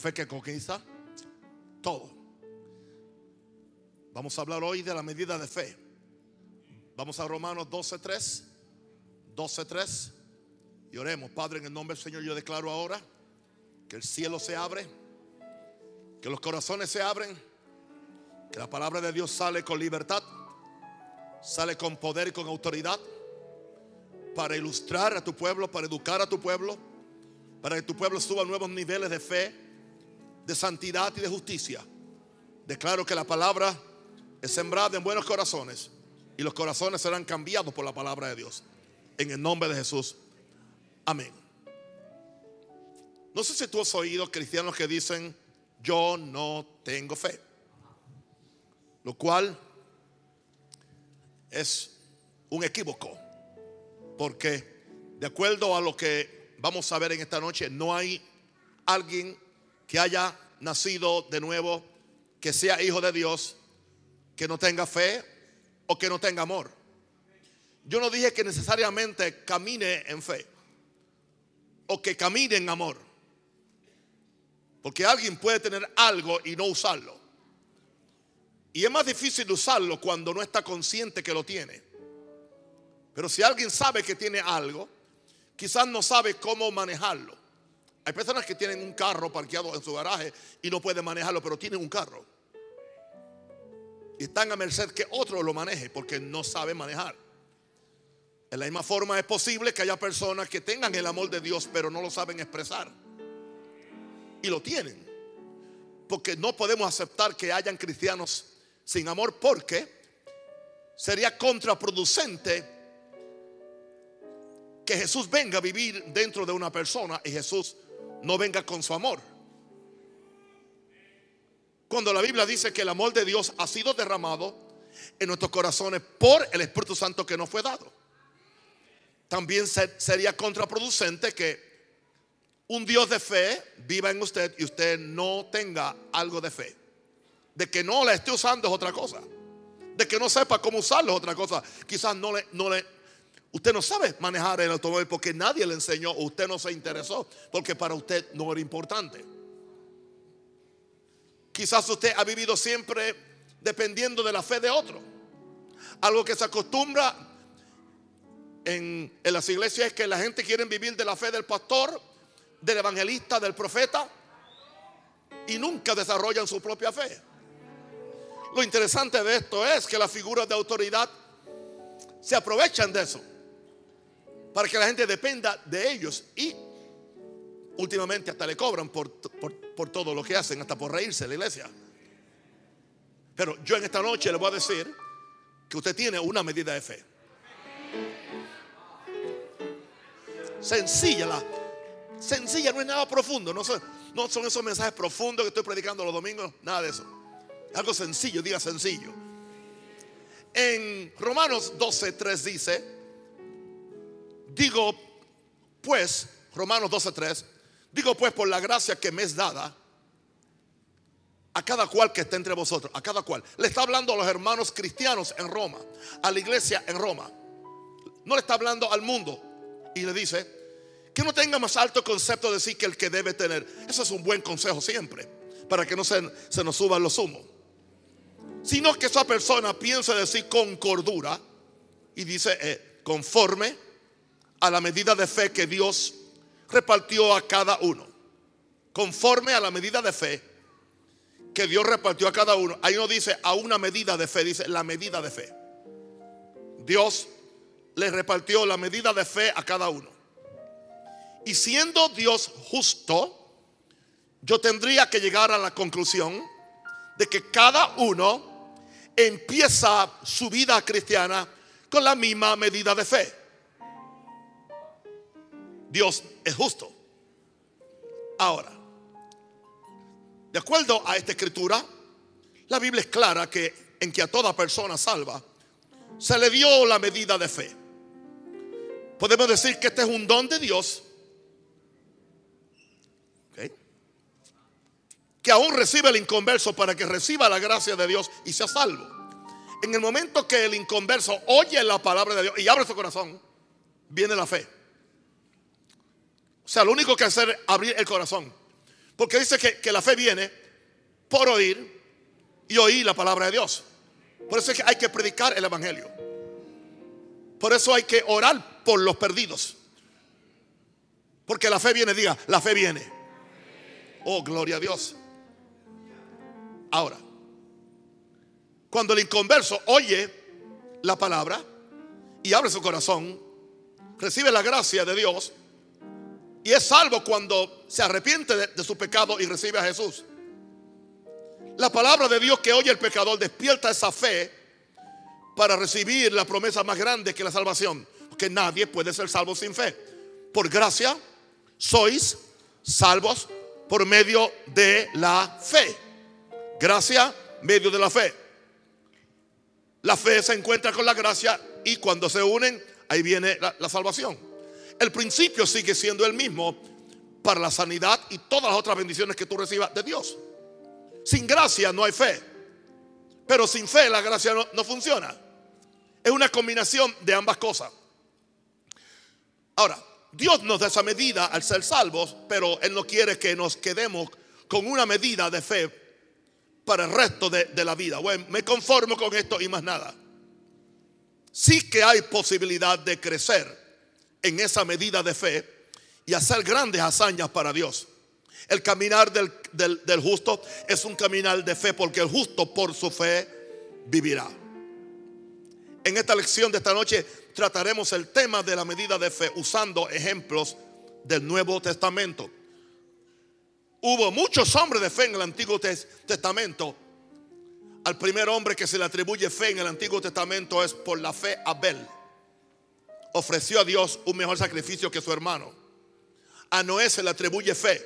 fe que conquista todo. Vamos a hablar hoy de la medida de fe. Vamos a Romanos 12.3. 12.3. Y oremos, Padre, en el nombre del Señor, yo declaro ahora que el cielo se abre, que los corazones se abren, que la palabra de Dios sale con libertad, sale con poder y con autoridad para ilustrar a tu pueblo, para educar a tu pueblo, para que tu pueblo suba nuevos niveles de fe, de santidad y de justicia. Declaro que la palabra es sembrada en buenos corazones y los corazones serán cambiados por la palabra de Dios. En el nombre de Jesús. Amén. No sé si tú has oído cristianos que dicen, yo no tengo fe. Lo cual es un equívoco. Porque de acuerdo a lo que vamos a ver en esta noche, no hay alguien que haya nacido de nuevo, que sea hijo de Dios, que no tenga fe o que no tenga amor. Yo no dije que necesariamente camine en fe o que camine en amor. Porque alguien puede tener algo y no usarlo. Y es más difícil usarlo cuando no está consciente que lo tiene. Pero si alguien sabe que tiene algo, quizás no sabe cómo manejarlo. Hay personas que tienen un carro parqueado en su garaje y no pueden manejarlo, pero tienen un carro. Y están a merced que otro lo maneje porque no sabe manejar. En la misma forma es posible que haya personas que tengan el amor de Dios, pero no lo saben expresar. Y lo tienen. Porque no podemos aceptar que hayan cristianos sin amor porque sería contraproducente que Jesús venga a vivir dentro de una persona y Jesús no venga con su amor. Cuando la Biblia dice que el amor de Dios ha sido derramado en nuestros corazones por el Espíritu Santo que nos fue dado. También sería contraproducente que un Dios de fe viva en usted y usted no tenga algo de fe. De que no la esté usando es otra cosa. De que no sepa cómo usarlo es otra cosa. Quizás no le, no le, usted no sabe manejar el automóvil porque nadie le enseñó usted no se interesó porque para usted no era importante. Quizás usted ha vivido siempre dependiendo de la fe de otro. Algo que se acostumbra en, en, las iglesias es que la gente quiere vivir de la fe del pastor, del evangelista, del profeta y nunca desarrollan su propia fe. Lo interesante de esto es que las figuras de autoridad se aprovechan de eso para que la gente dependa de ellos y últimamente hasta le cobran por, por, todo lo que hacen, hasta por reírse de la iglesia. Pero yo en esta noche le voy a decir que usted tiene una medida de fe. Sencilla, la, sencilla, no es nada profundo, no son, no son esos mensajes profundos que estoy predicando los domingos, nada de eso. Algo sencillo, diga sencillo. En Romanos 12, 3 dice, digo pues, Romanos 12, 3, digo pues por la gracia que me es dada a cada cual que esté entre vosotros, a cada cual. Le está hablando a los hermanos cristianos en Roma, a la iglesia en Roma. No le está hablando al mundo. Y le dice, que no tenga más alto concepto de sí que el que debe tener. Eso es un buen consejo siempre, para que no se, se nos suban los humos sino que esa persona piensa decir con cordura y dice eh, conforme a la medida de fe que Dios repartió a cada uno. Conforme a la medida de fe que Dios repartió a cada uno. Ahí no dice a una medida de fe, dice la medida de fe. Dios le repartió la medida de fe a cada uno. Y siendo Dios justo, yo tendría que llegar a la conclusión de que cada uno empieza su vida cristiana con la misma medida de fe. Dios es justo. Ahora, de acuerdo a esta escritura, la Biblia es clara que en que a toda persona salva se le dio la medida de fe. Podemos decir que este es un don de Dios que aún recibe el inconverso para que reciba la gracia de Dios y sea salvo. En el momento que el inconverso oye la palabra de Dios y abre su corazón, viene la fe. Sea, lo único que hacer es abrir el corazón. Porque dice que, que la fe viene por oír y oír la palabra de Dios. Por eso es que hay que predicar el Evangelio. Por eso hay que orar por los perdidos. Porque la fe viene, diga, la fe viene. Oh, gloria a Dios. Ahora, cuando el inconverso oye la palabra y abre su corazón, recibe la gracia de Dios y es salvo cuando se arrepiente de, su pecado y recibe a Jesús. La palabra de Dios que oye el pecador despierta esa fe para recibir la promesa más grande que la salvación. Porque nadie puede ser salvo sin fe. Por gracia sois salvos por medio de la fe. Gracia, medio de la fe. La fe se encuentra con la gracia y cuando se unen, ahí viene la, la salvación. El principio sigue siendo el mismo para la sanidad y todas las otras bendiciones que tú recibas de Dios. Sin gracia no hay fe. Pero sin fe la gracia no, funciona. Es una combinación de ambas cosas. Ahora, Dios nos da esa medida al ser salvos, pero Él no quiere que nos quedemos con una medida de fe para el resto de, de la vida. Bueno, me conformo con esto y más nada. Sí que hay posibilidad de crecer en esa medida de fe y hacer grandes hazañas para Dios. El caminar del, justo es un caminar de fe porque el justo por su fe vivirá. En esta lección de esta noche trataremos el tema de la medida de fe usando ejemplos del Nuevo Testamento. Hubo muchos hombres de fe en el Antiguo Testamento. Al primer hombre que se le atribuye fe en el Antiguo Testamento es por la fe Abel. Ofreció a Dios un mejor sacrificio que su hermano. A Noé se le atribuye fe.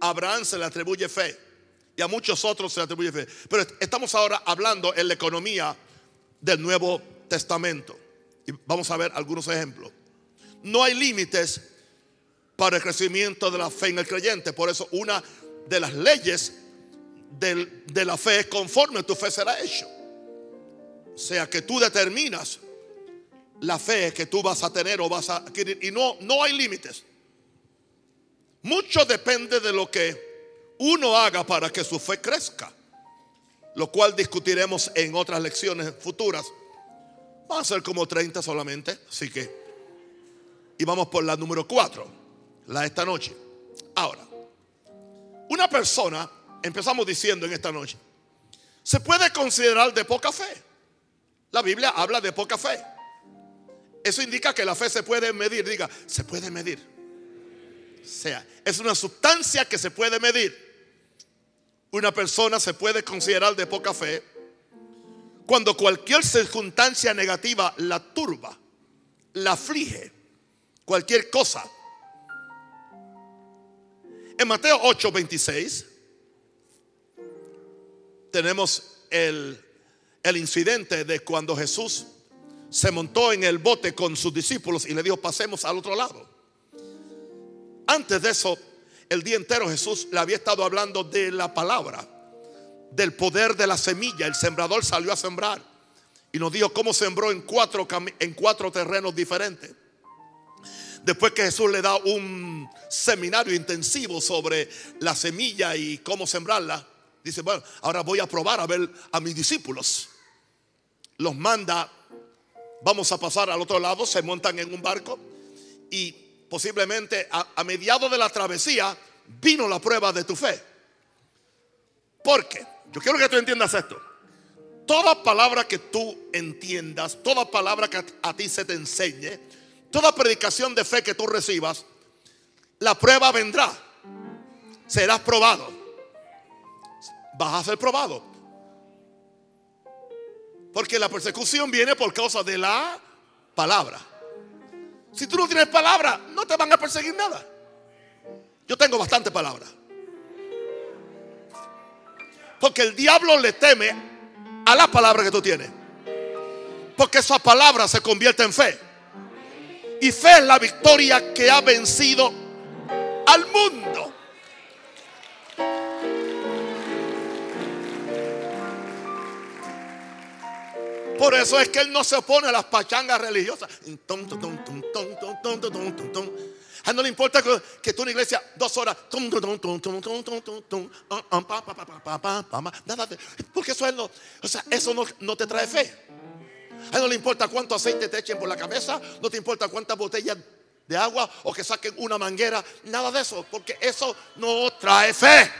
Abraham se le atribuye fe y a muchos otros se le atribuye fe. Pero estamos ahora hablando en la economía del Nuevo Testamento. Y vamos a ver algunos ejemplos. No hay límites para el crecimiento de la fe en el creyente. Por eso una de las leyes de la fe es conforme tu fe será hecho. O sea que tú determinas la fe que tú vas a tener o vas a adquirir. Y no, no hay límites. Mucho depende de lo que uno haga para que su fe crezca, lo cual discutiremos en otras lecciones futuras. Va a ser como 30 solamente, así que, y vamos por la número 4, la de esta noche. Ahora, una persona, empezamos diciendo en esta noche, se puede considerar de poca fe. La Biblia habla de poca fe. Eso indica que la fe se puede medir, diga, se puede medir sea, es una sustancia que se puede medir. Una persona se puede considerar de poca fe cuando cualquier circunstancia negativa la turba, la aflige, cualquier cosa. En Mateo 8, 26 tenemos el, el incidente de cuando Jesús se montó en el bote con sus discípulos y le dijo, pasemos al otro lado. Antes de eso, el día entero Jesús le había estado hablando de la palabra, del poder de la semilla. El sembrador salió a sembrar y nos dijo cómo sembró en cuatro, en cuatro terrenos diferentes. Después que Jesús le da un seminario intensivo sobre la semilla y cómo sembrarla, dice, bueno, ahora voy a probar a ver a mis discípulos. Los manda, vamos a pasar al otro lado, se montan en un barco y posiblemente a, mediado de la travesía, vino la prueba de tu fe. Porque, yo quiero que tú entiendas esto. Toda palabra que tú entiendas, toda palabra que a ti se te enseñe, toda predicación de fe que tú recibas, la prueba vendrá. Serás probado. Vas a ser probado. Porque la persecución viene por causa de la palabra. Si tú no tienes palabra, no te van a perseguir nada. Yo tengo bastante palabra. Porque el diablo le teme a la palabra que tú tienes. Porque esa palabra se convierte en fe. Y fe es la victoria que ha vencido al mundo. Por eso es que él no se opone a las pachangas religiosas. A él no le importa que, que tú en la iglesia dos horas. Porque eso no, o sea, eso no te trae fe. A él no le importa cuánto aceite te echen por la cabeza, no te importa cuántas botellas de agua o que saquen una manguera, nada de eso, porque eso no trae fe.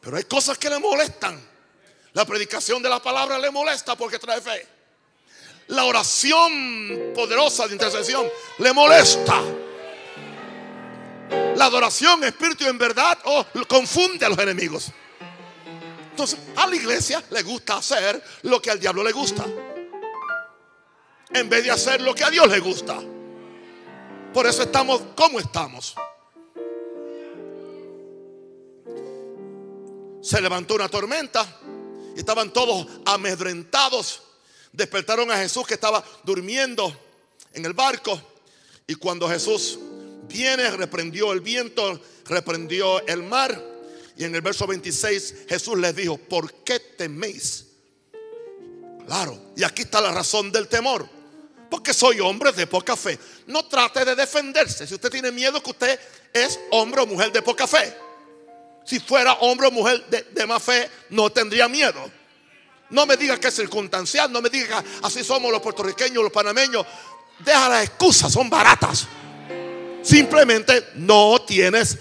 Pero hay cosas que le molestan. La predicación de la palabra le molesta porque trae fe. La oración poderosa de intercesión le molesta. La adoración, espíritu en verdad, oh, confunde a los enemigos. Entonces, a la iglesia le gusta hacer lo que al diablo le gusta. En vez de hacer lo que a Dios le gusta. Por eso estamos como estamos. Se levantó una tormenta estaban todos amedrentados. Despertaron a Jesús que estaba durmiendo en el barco. Y cuando Jesús viene, reprendió el viento, reprendió el mar. Y en el verso 26 Jesús les dijo, ¿por qué teméis? Claro, y aquí está la razón del temor. Porque soy hombre de poca fe. No trate de defenderse. Si usted tiene miedo que usted es hombre o mujer de poca fe. Si fuera hombre o mujer de, más fe, no tendría miedo. No me diga que es circunstancial, no me diga que así somos los puertorriqueños, los panameños. Deja las excusas, son baratas. Simplemente no tienes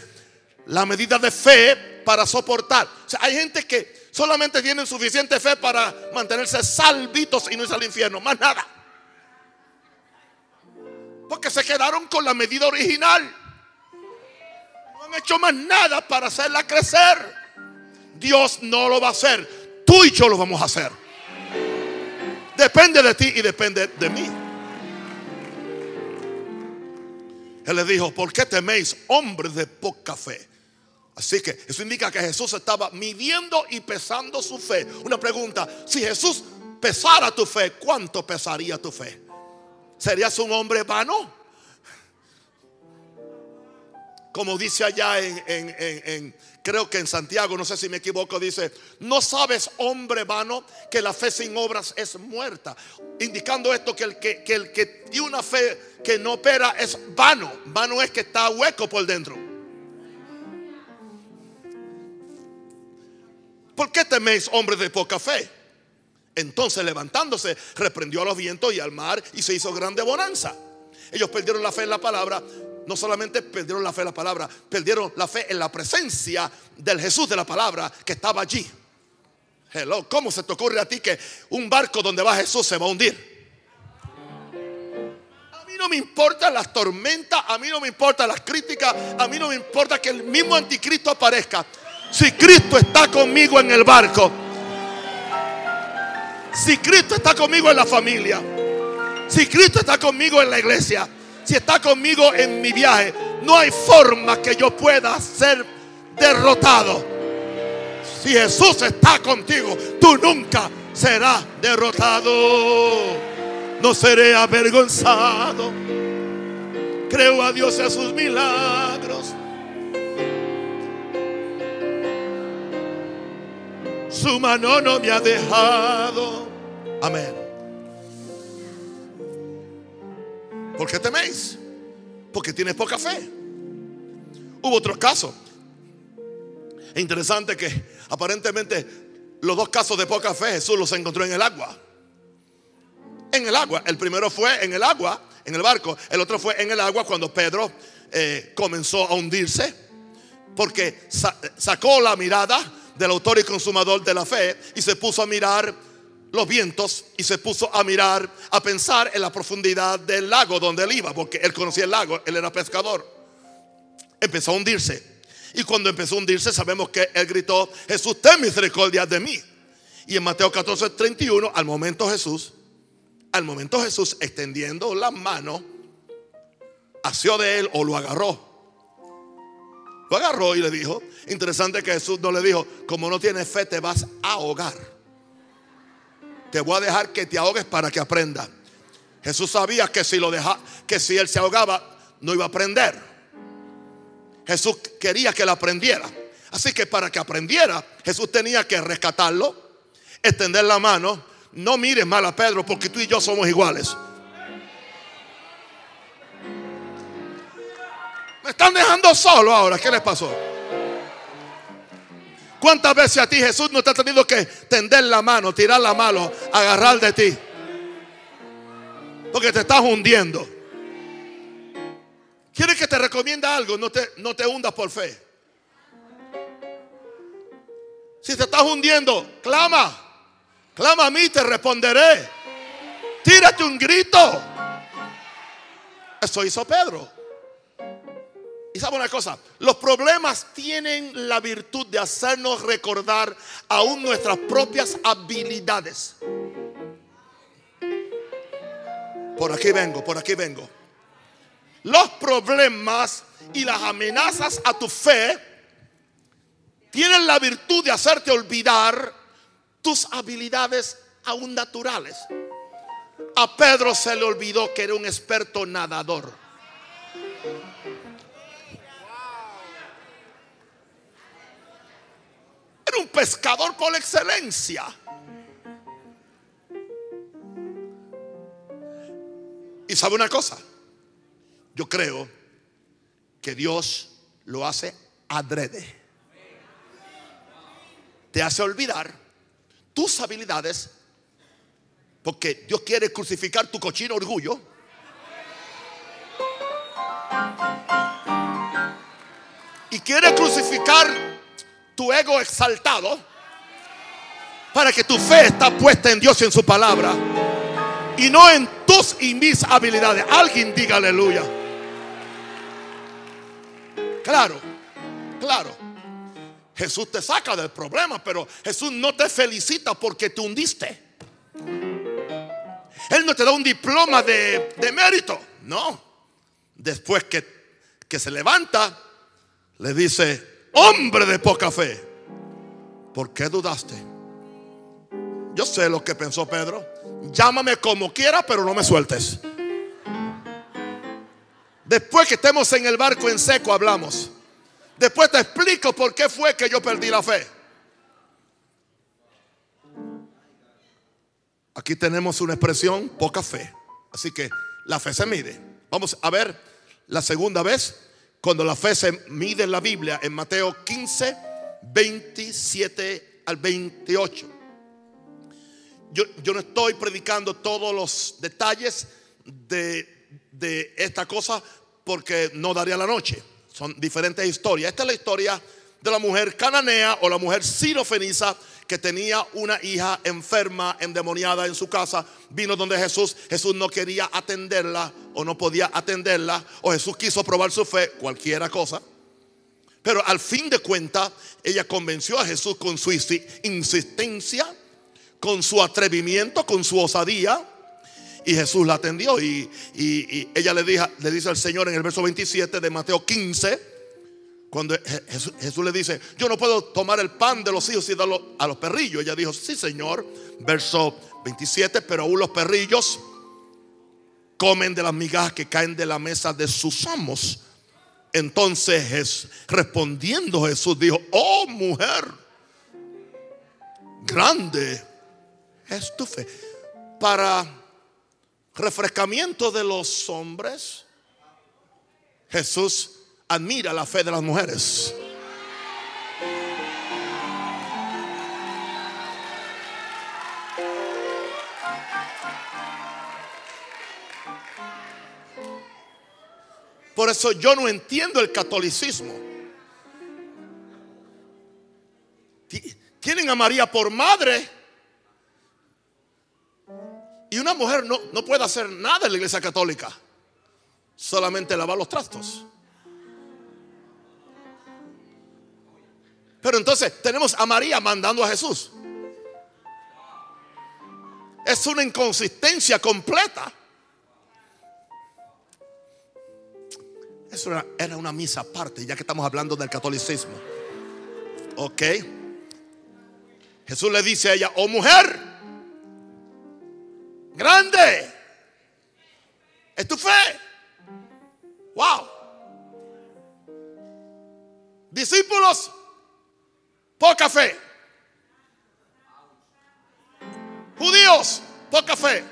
la medida de fe para soportar. Hay gente que solamente tienen suficiente fe para mantenerse salvitos y no irse al infierno, más nada. Porque se quedaron con la medida original. Hecho más nada para hacerla crecer. Dios no lo va a hacer. Tú y yo lo vamos a hacer. Depende de ti y depende de mí. Él le dijo, ¿por qué teméis hombres de poca fe? Así que eso indica que Jesús estaba midiendo y pesando su fe. Una pregunta, si Jesús pesara tu fe, ¿cuánto pesaría tu fe? ¿Serías un hombre vano? Como dice allá en, creo que en Santiago, no sé si me equivoco, dice, no sabes, hombre vano, que la fe sin obras es muerta. Indicando esto que el que, que el que tiene una fe que no opera es vano. Vano es que está hueco por dentro. ¿Por qué teméis, hombres de poca fe? Entonces levantándose, reprendió a los vientos y al mar y se hizo grande bonanza. Ellos perdieron la fe en la palabra. No solamente perdieron la fe en la palabra, perdieron la fe en la presencia del Jesús de la palabra que estaba allí. Hello, ¿cómo se te ocurre a ti que un barco donde va Jesús se va a hundir? A mí no me importan las tormentas, a mí no me importan las críticas, a mí no me importa que el mismo anticristo aparezca. Si Cristo está conmigo en el barco, si Cristo está conmigo en la familia, si Cristo está conmigo en la iglesia, si está conmigo en mi viaje, no hay forma que yo pueda ser derrotado. Si Jesús está contigo, tú nunca serás derrotado. No seré avergonzado. Creo a Dios y a sus milagros. Su mano no me ha dejado. Amén. ¿Por qué teméis? Porque tienes poca fe. Hubo otros casos. Es interesante que aparentemente los dos casos de poca fe Jesús los encontró en el agua. En el agua. El primero fue en el agua, en el barco. El otro fue en el agua cuando Pedro eh, comenzó a hundirse. Porque sa- sacó la mirada del autor y consumador de la fe y se puso a mirar los vientos y se puso a mirar, a pensar en la profundidad del lago donde él iba, porque él conocía el lago, él era pescador. Empezó a hundirse. Y cuando empezó a hundirse, sabemos que él gritó: Jesús, ten misericordia de mí. Y en Mateo 14, 31, al momento Jesús, al momento Jesús extendiendo la mano, asió de él o lo agarró. Lo agarró y le dijo, interesante que Jesús no le dijo, como no tienes fe te vas a ahogar. Te voy a dejar que te ahogues para que aprendas. Jesús sabía que si, lo deja, que si él se ahogaba, no iba a aprender. Jesús quería que él aprendiera. Así que para que aprendiera, Jesús tenía que rescatarlo, extender la mano. No mires mal a Pedro porque tú y yo somos iguales. Me están dejando solo ahora. ¿Qué les pasó? ¿Cuántas veces a ti Jesús no te ha tenido que tender la mano, tirar la mano, agarrar de ti? Porque te estás hundiendo. ¿Quieres que te recomienda algo? No te, no te hundas por fe. Si te estás hundiendo, clama. Clama a mí, te responderé. Tírate un grito. Eso hizo Pedro. Sabe una cosa, los problemas tienen la virtud de hacernos recordar aún nuestras propias habilidades. Por aquí vengo, por aquí vengo. Los problemas y las amenazas a tu fe tienen la virtud de hacerte olvidar tus habilidades aún naturales. A Pedro se le olvidó que era un experto nadador. Era un pescador por excelencia. Y sabe una cosa, yo creo que Dios lo hace adrede. Te hace olvidar tus habilidades porque Dios quiere crucificar tu cochino orgullo. Y quiere crucificar tu ego exaltado para que tu fe está puesta en Dios y en su palabra y no en tus y mis habilidades. Alguien diga aleluya. Claro, claro. Jesús te saca del problema, pero Jesús no te felicita porque te hundiste. Él no te da un diploma de, de mérito. No. Después que, que se levanta, le dice, hombre de poca fe, ¿por qué dudaste? Yo sé lo que pensó Pedro. Llámame como quiera, pero no me sueltes. Después que estemos en el barco en seco, hablamos. Después te explico por qué fue que yo perdí la fe. Aquí tenemos una expresión, poca fe. Así que la fe se mide. Vamos a ver la segunda vez, cuando la fe se mide en la Biblia, en Mateo 15, 27 al 28. Yo, no estoy predicando todos los detalles de, de esta cosa porque no daría la noche. Son diferentes historias. Esta es la historia de la mujer cananea o la mujer sirofeniza que tenía una hija enferma, endemoniada en su casa. Vino donde Jesús. Jesús no quería atenderla o no podía atenderla. O Jesús quiso probar su fe, cualquiera cosa. Pero al fin de cuentas, ella convenció a Jesús con su insistencia, con su atrevimiento, con su osadía. Y Jesús la atendió y, y, y ella le, dijo, le dice al Señor en el verso 27 de Mateo 15, cuando Jesús, le dice, yo no puedo tomar el pan de los hijos y darlo a los perrillos. Ella dijo, sí Señor, verso 27, pero aún los perrillos comen de las migajas que caen de la mesa de sus amos. Entonces respondiendo Jesús dijo, oh mujer, grande es tu fe. Para refrescamiento de los hombres, Jesús admira la fe de las mujeres. Por eso yo no entiendo el catolicismo. Tienen a María por madre. Y una mujer no, no puede hacer nada en la iglesia católica. Solamente lavar los trastos. Pero entonces tenemos a María mandando a Jesús. Es una inconsistencia completa. Eso era, una misa aparte, ya que estamos hablando del catolicismo. Ok. Jesús le dice a ella, oh mujer, grande, es tu fe. Wow. Discípulos, poca fe. Judíos, poca fe.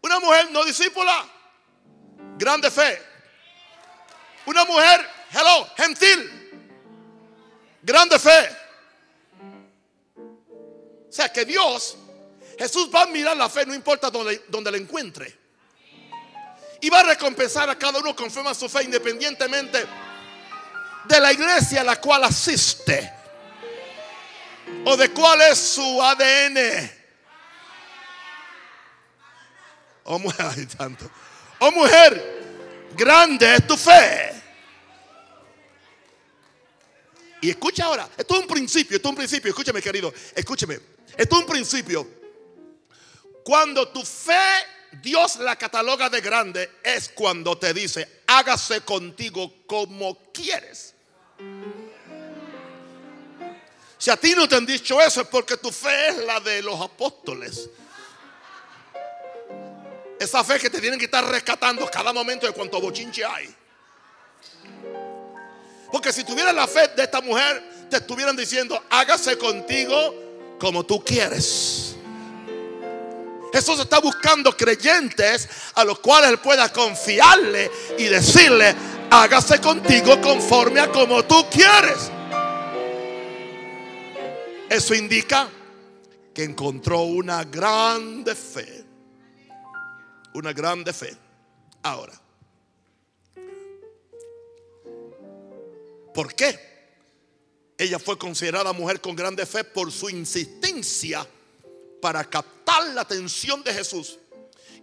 Una mujer no discípula, grande fe. Una mujer, hello, gentil. Grande fe. O sea que Dios, Jesús va a mirar la fe, no importa donde, donde la encuentre. Y va a recompensar a cada uno conforme a su fe, independientemente de la iglesia a la cual asiste. O de cuál es su ADN. Oh mujer, tanto. Oh mujer, grande es tu fe. Y escucha ahora, esto es un principio, esto es un principio, escúchame querido, escúchame, esto es un principio. Cuando tu fe Dios la cataloga de grande es cuando te dice, hágase contigo como quieres. Si a ti no te han dicho eso es porque tu fe es la de los apóstoles. Esa fe que te tienen que estar rescatando cada momento de cuanto bochinche hay. Porque si tuvieras la fe de esta mujer, te estuvieran diciendo, hágase contigo como tú quieres. Jesús está buscando creyentes a los cuales él pueda confiarle y decirle, hágase contigo conforme a como tú quieres. Eso indica que encontró una grande fe. Una grande fe. Ahora, ¿por qué? Ella fue considerada mujer con grande fe por su insistencia para captar la atención de Jesús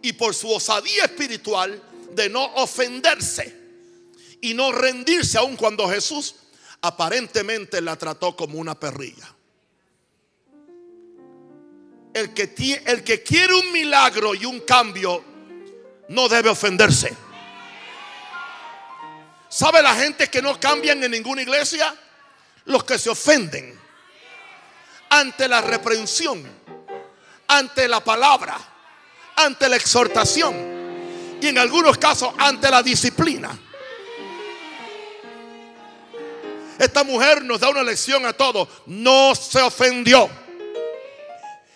y por su osadía espiritual de no ofenderse y no rendirse aun cuando Jesús aparentemente la trató como una perrilla. El que, el que quiere un milagro y un cambio no debe ofenderse. ¿Sabe la gente que no cambian en ninguna iglesia? Los que se ofenden ante la reprensión, ante la palabra, ante la exhortación y en algunos casos ante la disciplina. Esta mujer nos da una lección a todos. No se ofendió.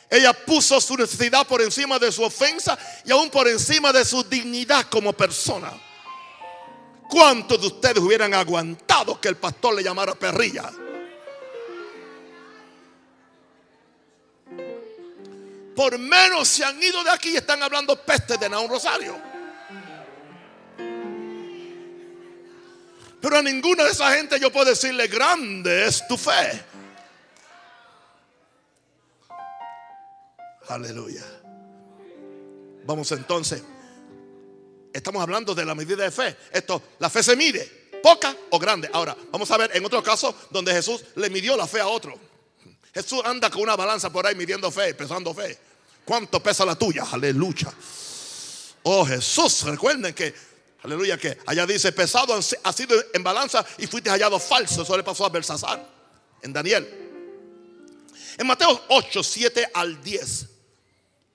Ella puso su necesidad por encima de su ofensa y aún por encima de su dignidad como persona. ¿Cuántos de ustedes hubieran aguantado que el pastor le llamara perrilla? Por menos se han ido de aquí y están hablando peste de Naón Rosario. Pero a ninguna de esa gente yo puedo decirle, grande es tu fe. Aleluya. Vamos entonces. Estamos hablando de la medida de fe. Esto, la fe se mide, poca o grande. Ahora, vamos a ver en otro caso donde Jesús le midió la fe a otro. Jesús anda con una balanza por ahí midiendo fe, pesando fe. ¿Cuánto pesa la tuya? Aleluya. Oh Jesús, recuerden que, aleluya, que allá dice pesado ha sido en balanza y fuiste hallado falso. Eso le pasó a Belsasar en Daniel. En Mateo 8, 7 al 10.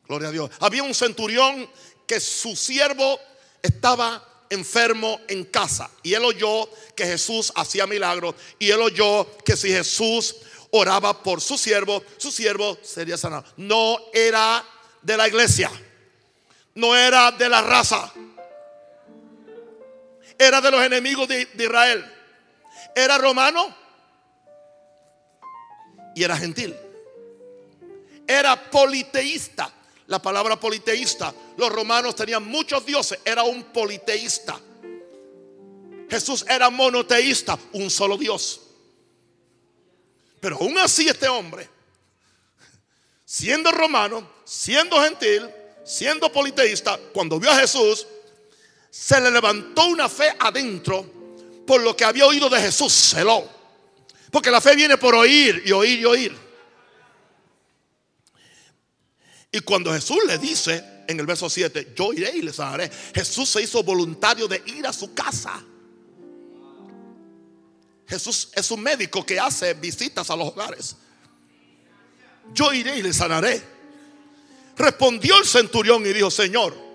Gloria a Dios. Había un centurión que su siervo estaba enfermo en casa y él oyó que Jesús hacía milagros y él oyó que si Jesús oraba por su siervo, su siervo sería sanado. No era de la iglesia, no era de la raza, era de los enemigos de, Israel, era romano y era gentil, era politeísta la palabra politeísta. Los romanos tenían muchos dioses, era un politeísta. Jesús era monoteísta, un solo Dios. Pero aún así este hombre, siendo romano, siendo gentil, siendo politeísta, cuando vio a Jesús, se le levantó una fe adentro por lo que había oído de Jesús, celó. Porque la fe viene por oír y oír y oír. Y cuando Jesús le dice en el verso 7, yo iré y les sanaré, Jesús se hizo voluntario de ir a su casa. Jesús es un médico que hace visitas a los hogares. Yo iré y les sanaré. Respondió el centurión y dijo, Señor,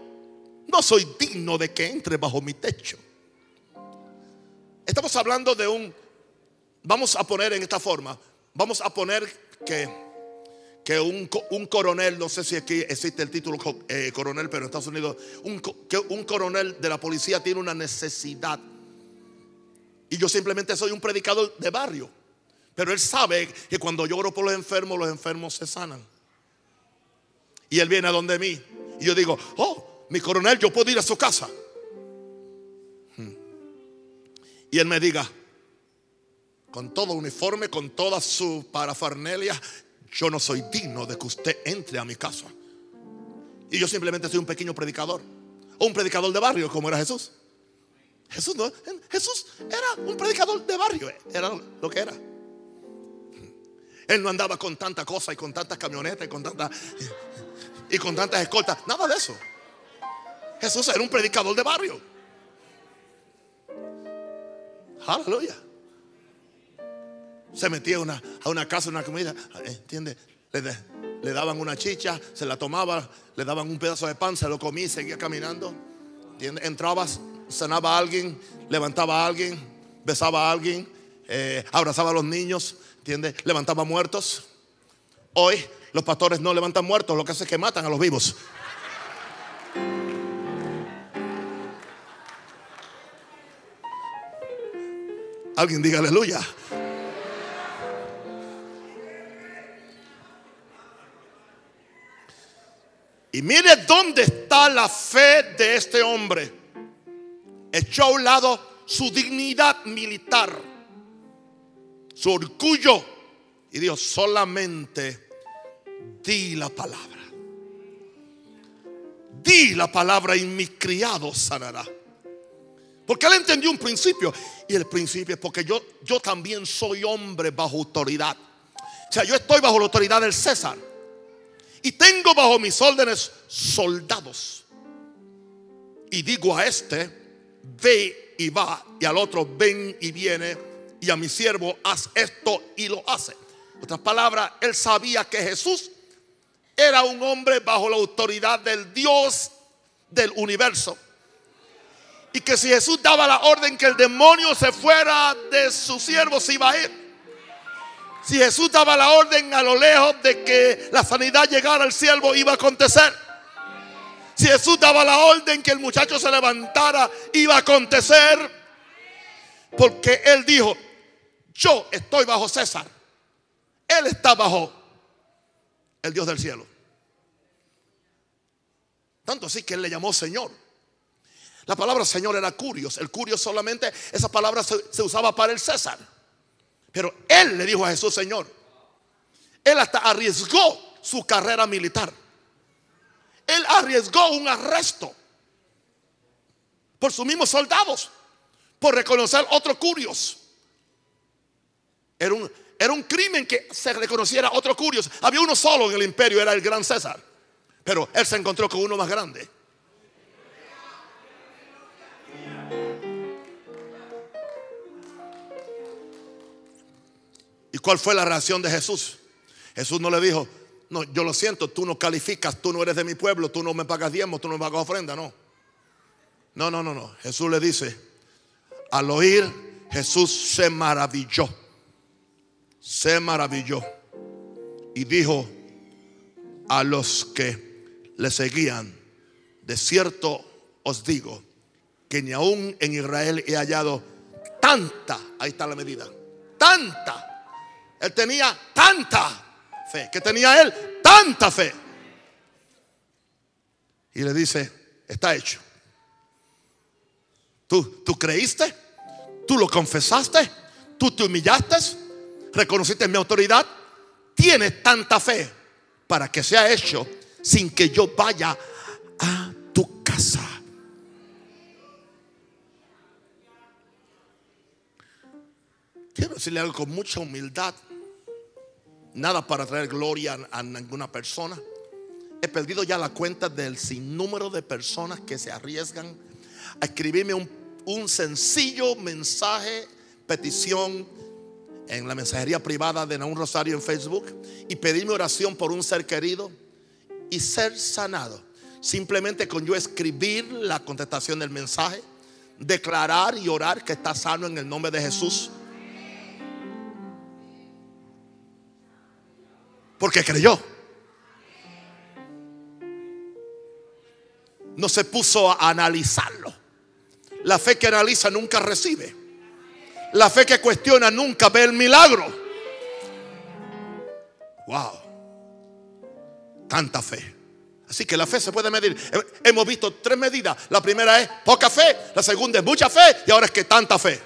no soy digno de que entre bajo mi techo. Estamos hablando de un, vamos a poner en esta forma, vamos a poner que que un, coronel, no sé si aquí existe el título eh, coronel, pero en Estados Unidos, un, que un coronel de la policía tiene una necesidad Y yo simplemente soy un predicador de barrio. Pero él sabe que cuando yo oro por los enfermos, los enfermos se sanan. Y él viene a donde mí. Y yo digo, oh, mi coronel, yo puedo ir a su casa. Hmm. Y él me diga, con todo uniforme, con toda su parafernalia, yo no soy digno de que usted entre a mi casa. Y yo simplemente soy un pequeño predicador. O un predicador de barrio como era Jesús. Jesús, no, Jesús era un predicador de barrio. Era lo que era. Él no andaba con tanta cosa y con tantas camionetas y con tantas y con tantas escoltas. Nada de eso. Jesús era un predicador de barrio. Aleluya. Se metía una, a una casa, una comida, ¿entiende? Le, daban una chicha, se la tomaba, le daban un pedazo de pan, se lo comía y seguía caminando. ¿Entiende? Entrabas, cenaba a alguien, levantaba a alguien, besaba a alguien, eh, abrazaba a los niños, ¿entiende? Levantaba muertos. Hoy los pastores no levantan muertos, lo que hace es que matan a los vivos. Alguien diga aleluya. Y mire dónde está la fe de este hombre. Echó a un lado su dignidad militar, su orgullo, y dijo, solamente di la palabra. Di la palabra y mi criado sanará. Porque él entendió un principio. Y el principio es porque yo, yo también soy hombre bajo autoridad. O sea, yo estoy bajo la autoridad del César. Y tengo bajo mis órdenes soldados. Y digo a este, ve y va. Y al otro, ven y viene. Y a mi siervo, haz esto y lo hace. Otras palabras, él sabía que Jesús era un hombre bajo la autoridad del Dios del universo. Y que si Jesús daba la orden que el demonio se fuera de su siervo, se iba a ir. Si Jesús daba la orden a lo lejos de que la sanidad llegara al siervo, iba a acontecer. Si Jesús daba la orden que el muchacho se levantara, iba a acontecer. Porque él dijo, yo estoy bajo César. Él está bajo el Dios del cielo. Tanto así que él le llamó Señor. La palabra Señor era curios. El curios solamente, esa palabra se, usaba para el César. Pero él le dijo a Jesús Señor. Él hasta arriesgó su carrera militar. Él arriesgó un arresto por sus mismos soldados, por reconocer otros curios. Era un, era un crimen que se reconociera otro curios. Había uno solo en el imperio, era el gran César. Pero él se encontró con uno más grande. ¿Y cuál fue la reacción de Jesús? Jesús no le dijo, no, yo lo siento, tú no calificas, tú no eres de mi pueblo, tú no me pagas diezmo, tú no me pagas ofrenda, no. No, no, no, no. Jesús le dice, al oír, Jesús se maravilló se maravilló y dijo a los que le seguían, de cierto os digo que ni aún en Israel he hallado tanta, ahí está la medida, tanta, él tenía tanta fe, que tenía él tanta fe. Y le dice, está hecho. ¿Tú, tú creíste? ¿Tú lo confesaste? ¿Tú te humillaste? reconociste mi autoridad, tienes tanta fe para que sea hecho sin que yo vaya a tu casa. Quiero decirle algo con mucha humildad. Nada para traer gloria a ninguna persona. He perdido ya la cuenta del sinnúmero de personas que se arriesgan a escribirme un, sencillo mensaje, petición en la mensajería privada de un Rosario en Facebook y pedirme oración por un ser querido y ser sanado. Simplemente con yo escribir la contestación del mensaje, declarar y orar que está sano en el nombre de Jesús. Porque creyó. No se puso a analizarlo. La fe que analiza nunca recibe. La fe que cuestiona nunca ve el milagro. Wow. Tanta fe. Así que la fe se puede medir. Hemos visto tres medidas. La primera es poca fe, la segunda es mucha fe y ahora es que tanta fe.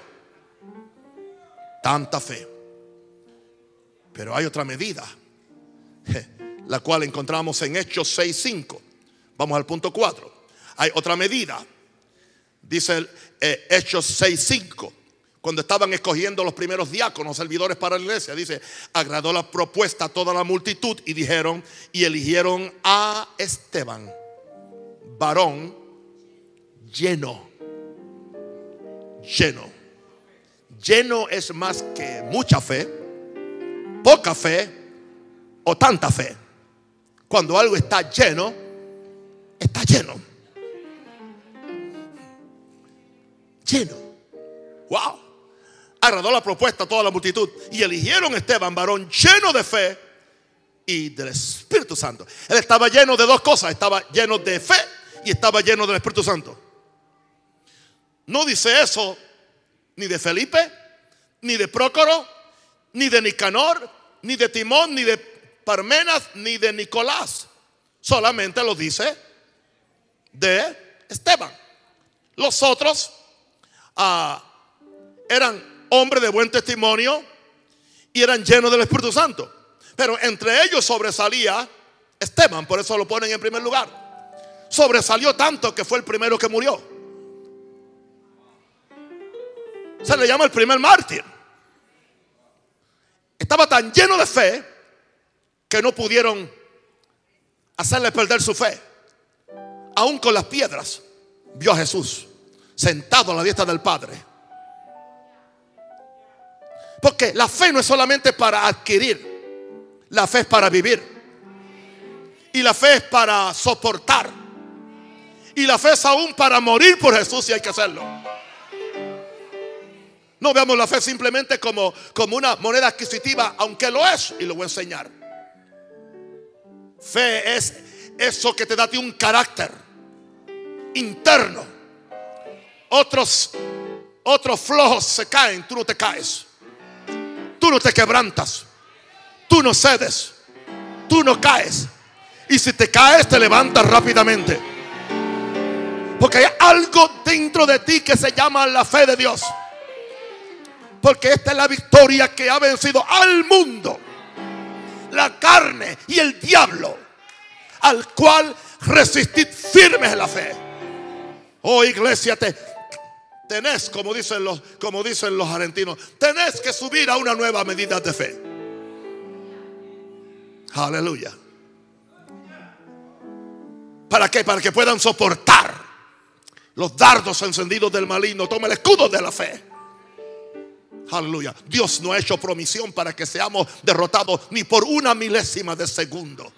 Tanta fe. Pero hay otra medida, la cual encontramos en Hechos 6.5. Vamos al punto 4. Hay otra medida. Dice eh, Hechos 6.5 cuando estaban escogiendo los primeros diáconos, servidores para la iglesia, dice, agradó la propuesta a toda la multitud y dijeron, y eligieron a Esteban, varón lleno, lleno. Lleno es más que mucha fe, poca fe tanta fe. Cuando algo está lleno, está lleno. Lleno. Wow agradó la propuesta a toda la multitud y eligieron a Esteban, varón lleno de fe y del Espíritu Santo. Él estaba lleno de dos cosas, estaba lleno de fe y estaba lleno del Espíritu Santo. No dice eso ni de Felipe, ni de Prócoro, ni de Nicanor, ni de Timón, ni de Parmenas, ni de Nicolás. Solamente lo dice de Esteban. Los otros ah, eran hombre de buen testimonio y eran llenos del Espíritu Santo. Pero entre ellos sobresalía Esteban, por eso lo ponen en primer lugar. Sobresalió tanto que fue el primero que murió. Se le llama el primer mártir. Estaba tan lleno de fe que no pudieron hacerle perder su fe. Aún con las piedras, vio a Jesús sentado a la diestra del Padre porque la fe no es solamente para adquirir, la fe es para vivir. Y la fe es para soportar. Y la fe es aún para morir por Jesús si hay que hacerlo. No veamos la fe simplemente como, como una moneda adquisitiva, aunque lo es, y lo voy a enseñar. Fe es eso que te da un carácter interno. Otros, otros flojos se caen, tú no te caes. Tú no te quebrantas. Tú no cedes. Tú no caes. Y si te caes, te levantas rápidamente. Porque hay algo dentro de ti que se llama la fe de Dios. Porque esta es la victoria que ha vencido al mundo, la carne y el diablo, al cual resistid firmes la fe. Oh iglesia, te, tenés, como dicen los, como dicen los argentinos, tenés que subir a una nueva medida de fe. Aleluya. ¿Para qué? Para que puedan soportar los dardos encendidos del maligno. Toma el escudo de la fe. Aleluya. Dios no ha hecho promisión para que seamos derrotados ni por una milésima de segundo.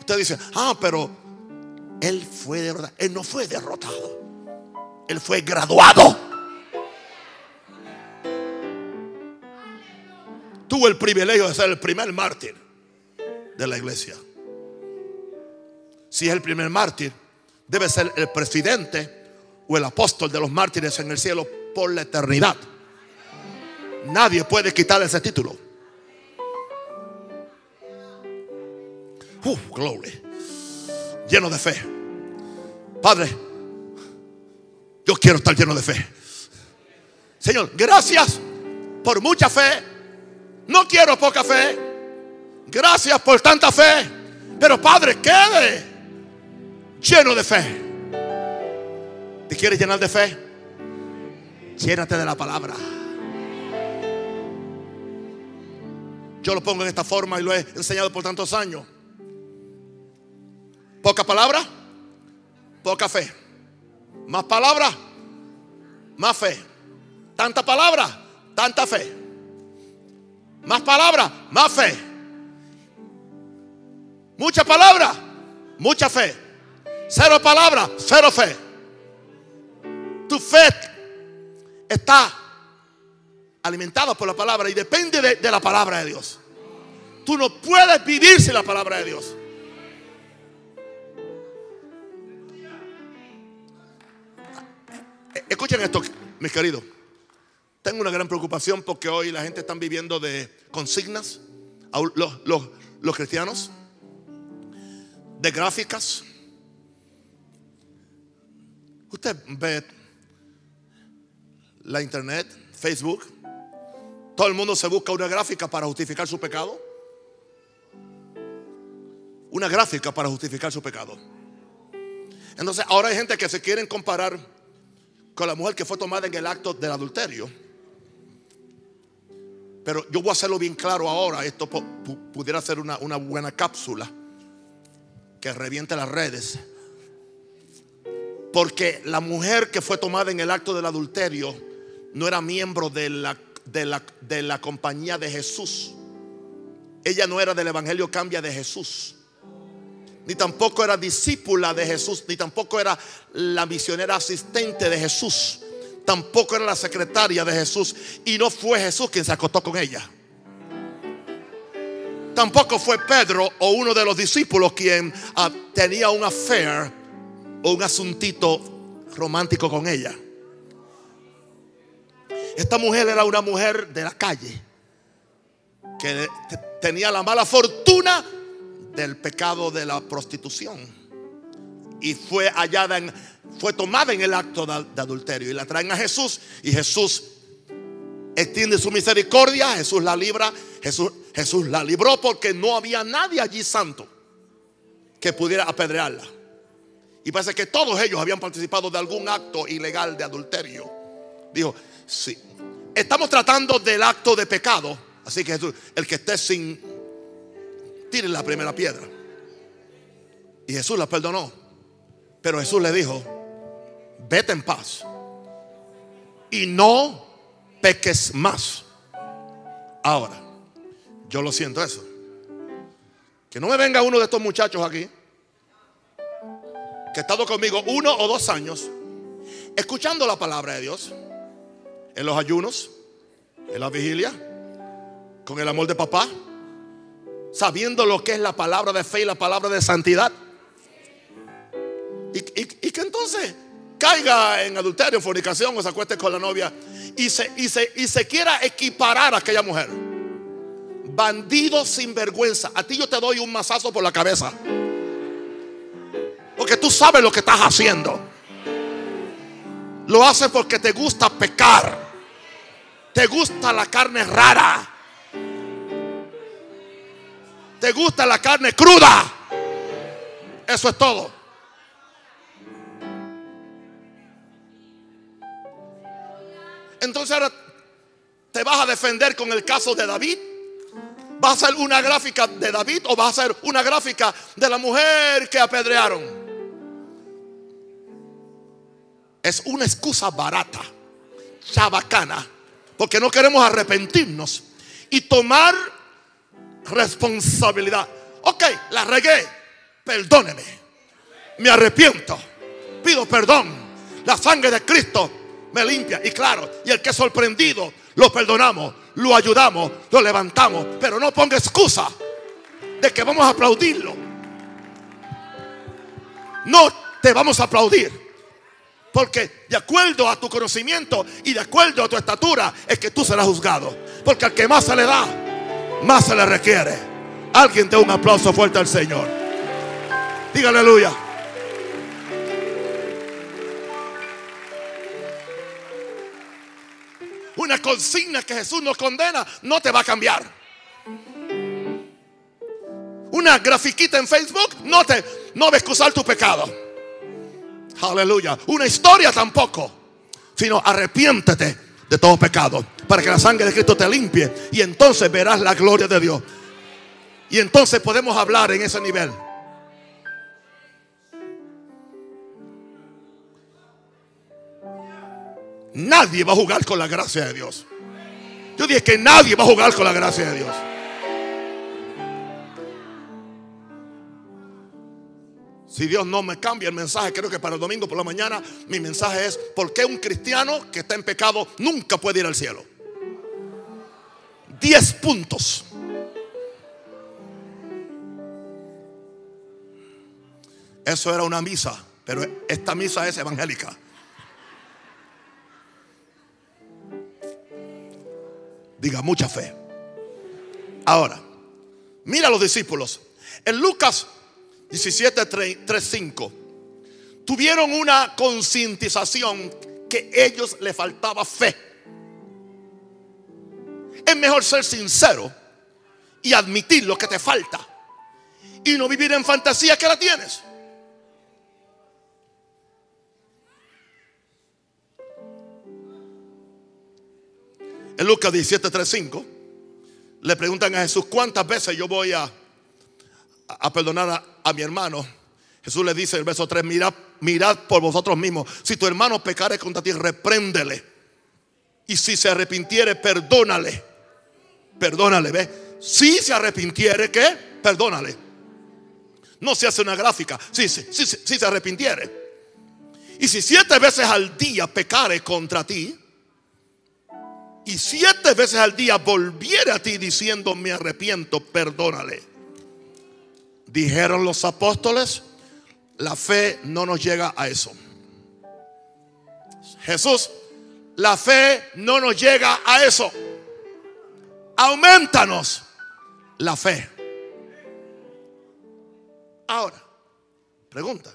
Usted dice, ah, pero Él fue derrotado. Él no fue derrotado. Él fue graduado. Tuvo el privilegio de ser el primer mártir de la iglesia. Si es el primer mártir, debe ser el presidente o el apóstol de los mártires en el cielo por la eternidad. Nadie puede quitar ese título. Uh, gloria. Lleno de fe. Padre, yo quiero estar lleno de fe. Señor, gracias por mucha fe. No quiero poca fe. Gracias por tanta fe. Pero Padre, quede lleno de fe. ¿Te quieres llenar de fe? Llénate de la palabra. Yo lo pongo en esta forma y lo he enseñado por tantos años. Poca palabra, poca fe. Más palabra, más fe. Tanta palabra, tanta fe. Más palabra, más fe. Mucha palabra, mucha fe. Cero palabra, cero fe. Tu fe está alimentada por la palabra y depende de, la palabra de Dios. Tú no puedes vivir sin la palabra de Dios. Escuchen esto, mis queridos. tengo una gran preocupación porque hoy la gente está viviendo de consignas, los, los- los cristianos, de gráficas. Usted ve la internet, Facebook, todo el mundo se busca una gráfica para justificar su pecado. Una gráfica para justificar su pecado. Entonces ahora hay gente que se quieren comparar con la mujer que fue tomada en el acto del adulterio. Pero yo voy a hacerlo bien claro ahora. Esto pu- pu- pudiera ser una, una buena cápsula que reviente las redes. Porque la mujer que fue tomada en el acto del adulterio no era miembro de la, de la, de la compañía de Jesús. Ella no era del Evangelio Cambia de Jesús. Ni tampoco era discípula de Jesús. Ni tampoco era la misionera asistente de Jesús. Tampoco era la secretaria de Jesús. Y no fue Jesús quien se acostó con ella. Tampoco fue Pedro o uno de los discípulos quien ah, tenía un affair o un asuntito romántico con ella. Esta mujer era una mujer de la calle que te- tenía la mala fortuna del pecado de la prostitución y fue hallada en, fue tomada en el acto de, de adulterio y la traen a Jesús y Jesús extiende su misericordia, Jesús la libra, Jesús, Jesús la libró porque no había nadie allí santo que pudiera apedrearla. Y parece que todos ellos habían participado de algún acto ilegal de adulterio. Dijo, sí, estamos tratando del acto de pecado. Así que Jesús, el que esté sin, tire la primera piedra. Y Jesús la perdonó. Pero Jesús le dijo, vete en paz. Y no peques más. Ahora, yo lo siento eso. Que no me venga uno de estos muchachos aquí que ha estado conmigo uno o dos años escuchando la palabra de Dios en los ayunos, en la vigilia, con el amor de papá, sabiendo lo que es la palabra de fe y la palabra de santidad. Y, y- y que entonces caiga en adulterio, fornicación o se acueste con la novia y se, y se, y se quiera equiparar a aquella mujer. Bandido sin vergüenza. A ti yo te doy un mazazo por la cabeza. Porque tú sabes lo que estás haciendo. Lo haces porque te gusta pecar. Te gusta la carne rara. Te gusta la carne cruda. Eso es todo. Entonces ahora te vas a defender con el caso de David. ¿Vas a hacer una gráfica de David o vas a hacer una gráfica de la mujer que apedrearon? Es una excusa barata, chabacana, porque no queremos arrepentirnos y tomar responsabilidad. Ok, la regué, perdóneme, me arrepiento, pido perdón. La sangre de Cristo me limpia. Y claro, y el que es sorprendido, lo perdonamos, lo ayudamos, lo levantamos. Pero no ponga excusa de que vamos a aplaudirlo. No te vamos a aplaudir. Porque de acuerdo a tu conocimiento y de acuerdo a tu estatura es que tú serás juzgado. Porque al que más se le da, más se le requiere. Alguien dé un aplauso fuerte al Señor. Diga aleluya. Una consigna que Jesús nos condena no te va a cambiar. Una grafiquita en Facebook no te no va a excusar tu pecado. Aleluya. Una historia tampoco. Sino arrepiéntete de todo pecado. Para que la sangre de Cristo te limpie. Y entonces verás la gloria de Dios. Y entonces podemos hablar en ese nivel. Nadie va a jugar con la gracia de Dios. Yo dije que nadie va a jugar con la gracia de Dios. Si Dios no me cambia el mensaje, creo que para el domingo por la mañana mi mensaje es, ¿por qué un cristiano que está en pecado nunca puede ir al cielo? Diez puntos. Eso era una misa, pero esta misa es evangélica. Diga, mucha fe. Ahora, mira a los discípulos. En Lucas 17, 3, 5, tuvieron una concientización que ellos le faltaba fe. Es mejor ser sincero y admitir lo que te falta y no vivir en fantasía que la tienes. En Lucas 17:35 le preguntan a Jesús, ¿cuántas veces yo voy a, a perdonar a, mi hermano? Jesús le dice en el verso 3, mirad, mirad por vosotros mismos. Si tu hermano pecare contra ti, repréndele. Y si se arrepintiere, perdónale. Perdónale, ¿ve? Si se arrepintiere, ¿qué? Perdónale. No se hace una gráfica. Si, si se arrepintiere. Y si siete veces al día pecare contra ti, y siete veces al día volviere a ti diciendo me arrepiento, perdónale. Dijeron los apóstoles, la fe no nos llega a eso. Jesús, la fe no nos llega a eso. Aumentanos la fe. Ahora, pregunta,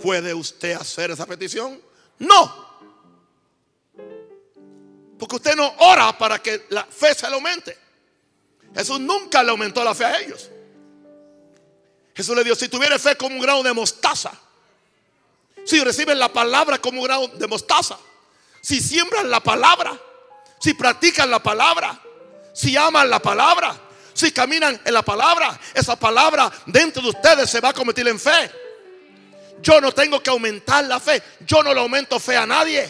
¿puede usted hacer esa petición? No. Porque usted no ora para que la fe se le aumente. Jesús nunca le aumentó la fe a ellos. Jesús le dijo, si tuviera fe como un grano de mostaza, si reciben la palabra como un grano de mostaza, si siembran la palabra, si practican la palabra, si aman la palabra, si caminan en la palabra, esa palabra dentro de ustedes se va a convertir en fe. Yo no tengo que aumentar la fe. Yo no le aumento fe a nadie.